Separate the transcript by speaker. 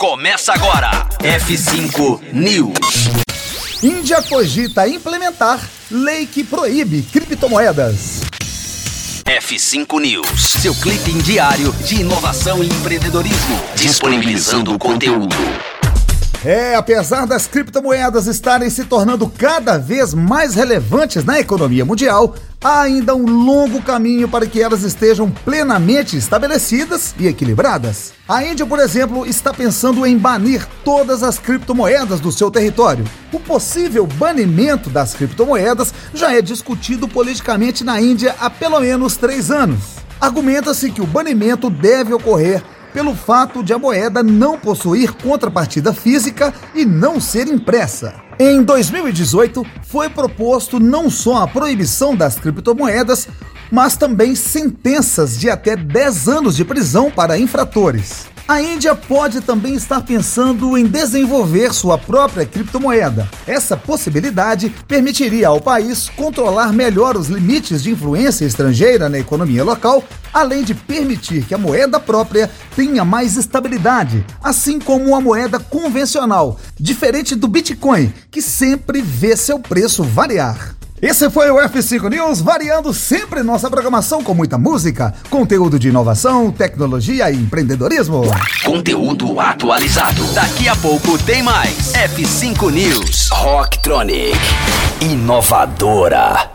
Speaker 1: Começa agora. F5 News.
Speaker 2: Índia cogita implementar lei que proíbe criptomoedas.
Speaker 1: F5 News, seu clipe diário de inovação e empreendedorismo, disponibilizando o conteúdo.
Speaker 2: É, apesar das criptomoedas estarem se tornando cada vez mais relevantes na economia mundial, há ainda um longo caminho para que elas estejam plenamente estabelecidas e equilibradas. A Índia, por exemplo, está pensando em banir todas as criptomoedas do seu território. O possível banimento das criptomoedas já é discutido politicamente na Índia há pelo menos três anos. Argumenta-se que o banimento deve ocorrer pelo fato de a moeda não possuir contrapartida física e não ser impressa. Em 2018, foi proposto não só a proibição das criptomoedas, mas também sentenças de até 10 anos de prisão para infratores. A Índia pode também estar pensando em desenvolver sua própria criptomoeda. Essa possibilidade permitiria ao país controlar melhor os limites de influência estrangeira na economia local, além de permitir que a moeda própria tenha mais estabilidade, assim como a moeda convencional, diferente do Bitcoin, que sempre vê seu preço variar. Esse foi o F5 News, variando sempre nossa programação com muita música, conteúdo de inovação, tecnologia e empreendedorismo.
Speaker 1: Conteúdo atualizado. Daqui a pouco tem mais. F5 News. Rocktronic. Inovadora.